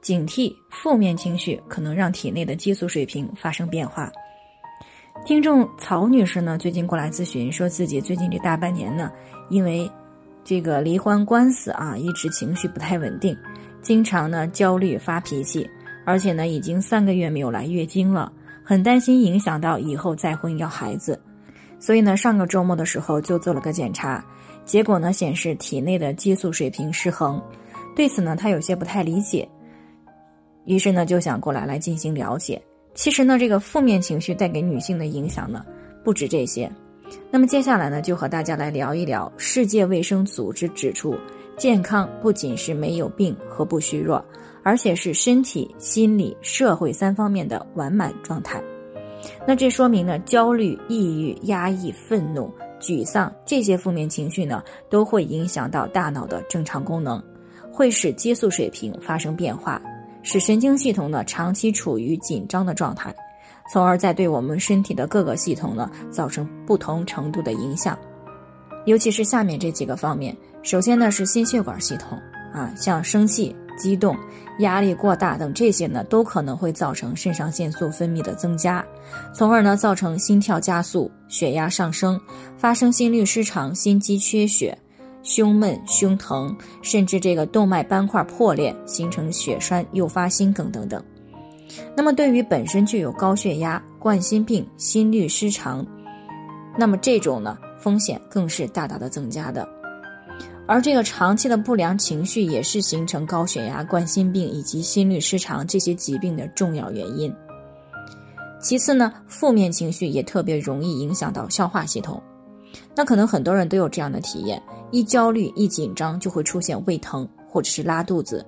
警惕负面情绪可能让体内的激素水平发生变化。听众曹女士呢，最近过来咨询，说自己最近这大半年呢，因为这个离婚官司啊，一直情绪不太稳定，经常呢焦虑发脾气，而且呢已经三个月没有来月经了，很担心影响到以后再婚要孩子，所以呢上个周末的时候就做了个检查，结果呢显示体内的激素水平失衡，对此呢她有些不太理解。于是呢，就想过来来进行了解。其实呢，这个负面情绪带给女性的影响呢，不止这些。那么接下来呢，就和大家来聊一聊。世界卫生组织指出，健康不仅是没有病和不虚弱，而且是身体、心理、社会三方面的完满状态。那这说明呢，焦虑、抑郁、压抑、愤怒、沮丧这些负面情绪呢，都会影响到大脑的正常功能，会使激素水平发生变化。使神经系统呢长期处于紧张的状态，从而在对我们身体的各个系统呢造成不同程度的影响，尤其是下面这几个方面。首先呢是心血管系统啊，像生气、激动、压力过大等这些呢都可能会造成肾上腺素分泌的增加，从而呢造成心跳加速、血压上升，发生心律失常、心肌缺血。胸闷、胸疼，甚至这个动脉斑块破裂，形成血栓，诱发心梗等等。那么，对于本身具有高血压、冠心病、心律失常，那么这种呢风险更是大大的增加的。而这个长期的不良情绪也是形成高血压、冠心病以及心律失常这些疾病的重要原因。其次呢，负面情绪也特别容易影响到消化系统。那可能很多人都有这样的体验。一焦虑一紧张就会出现胃疼或者是拉肚子，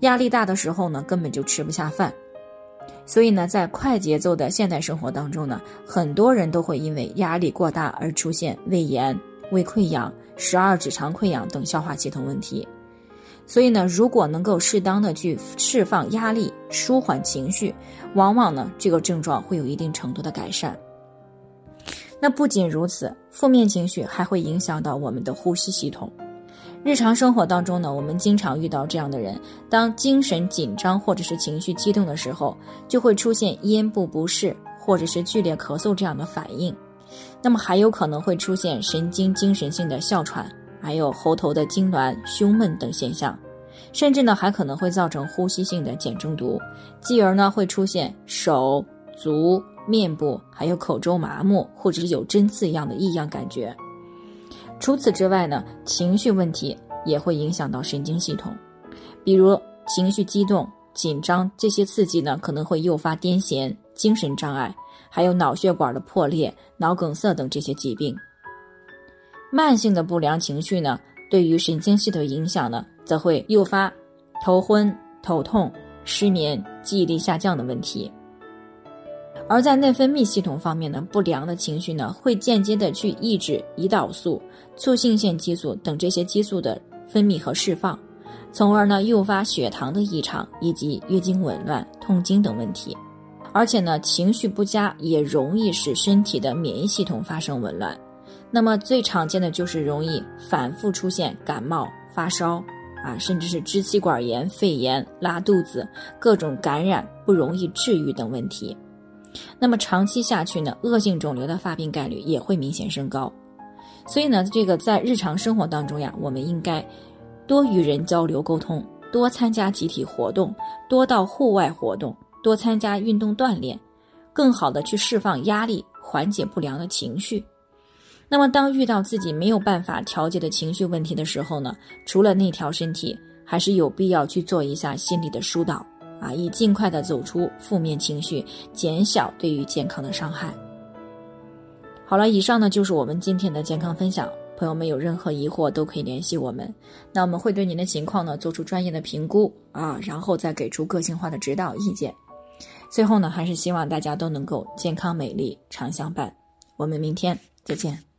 压力大的时候呢根本就吃不下饭，所以呢在快节奏的现代生活当中呢，很多人都会因为压力过大而出现胃炎、胃溃疡、十二指肠溃疡等消化系统问题。所以呢，如果能够适当的去释放压力、舒缓情绪，往往呢这个症状会有一定程度的改善。那不仅如此，负面情绪还会影响到我们的呼吸系统。日常生活当中呢，我们经常遇到这样的人：当精神紧张或者是情绪激动的时候，就会出现咽部不适或者是剧烈咳嗽这样的反应。那么还有可能会出现神经精神性的哮喘，还有喉头的痉挛、胸闷等现象，甚至呢还可能会造成呼吸性的碱中毒，继而呢会出现手足。面部还有口周麻木，或者是有针刺一样的异样感觉。除此之外呢，情绪问题也会影响到神经系统，比如情绪激动、紧张这些刺激呢，可能会诱发癫痫、精神障碍，还有脑血管的破裂、脑梗塞等这些疾病。慢性的不良情绪呢，对于神经系统影响呢，则会诱发头昏、头痛、失眠、记忆力下降的问题。而在内分泌系统方面呢，不良的情绪呢，会间接的去抑制胰岛素、促性腺激素等这些激素的分泌和释放，从而呢诱发血糖的异常以及月经紊乱、痛经等问题。而且呢，情绪不佳也容易使身体的免疫系统发生紊乱。那么最常见的就是容易反复出现感冒、发烧啊，甚至是支气管炎、肺炎、拉肚子、各种感染不容易治愈等问题。那么长期下去呢，恶性肿瘤的发病概率也会明显升高。所以呢，这个在日常生活当中呀，我们应该多与人交流沟通，多参加集体活动，多到户外活动，多参加运动锻炼，更好的去释放压力，缓解不良的情绪。那么，当遇到自己没有办法调节的情绪问题的时候呢，除了内调身体，还是有必要去做一下心理的疏导。啊，以尽快的走出负面情绪，减小对于健康的伤害。好了，以上呢就是我们今天的健康分享。朋友们有任何疑惑都可以联系我们，那我们会对您的情况呢做出专业的评估啊，然后再给出个性化的指导意见。最后呢，还是希望大家都能够健康美丽常相伴。我们明天再见。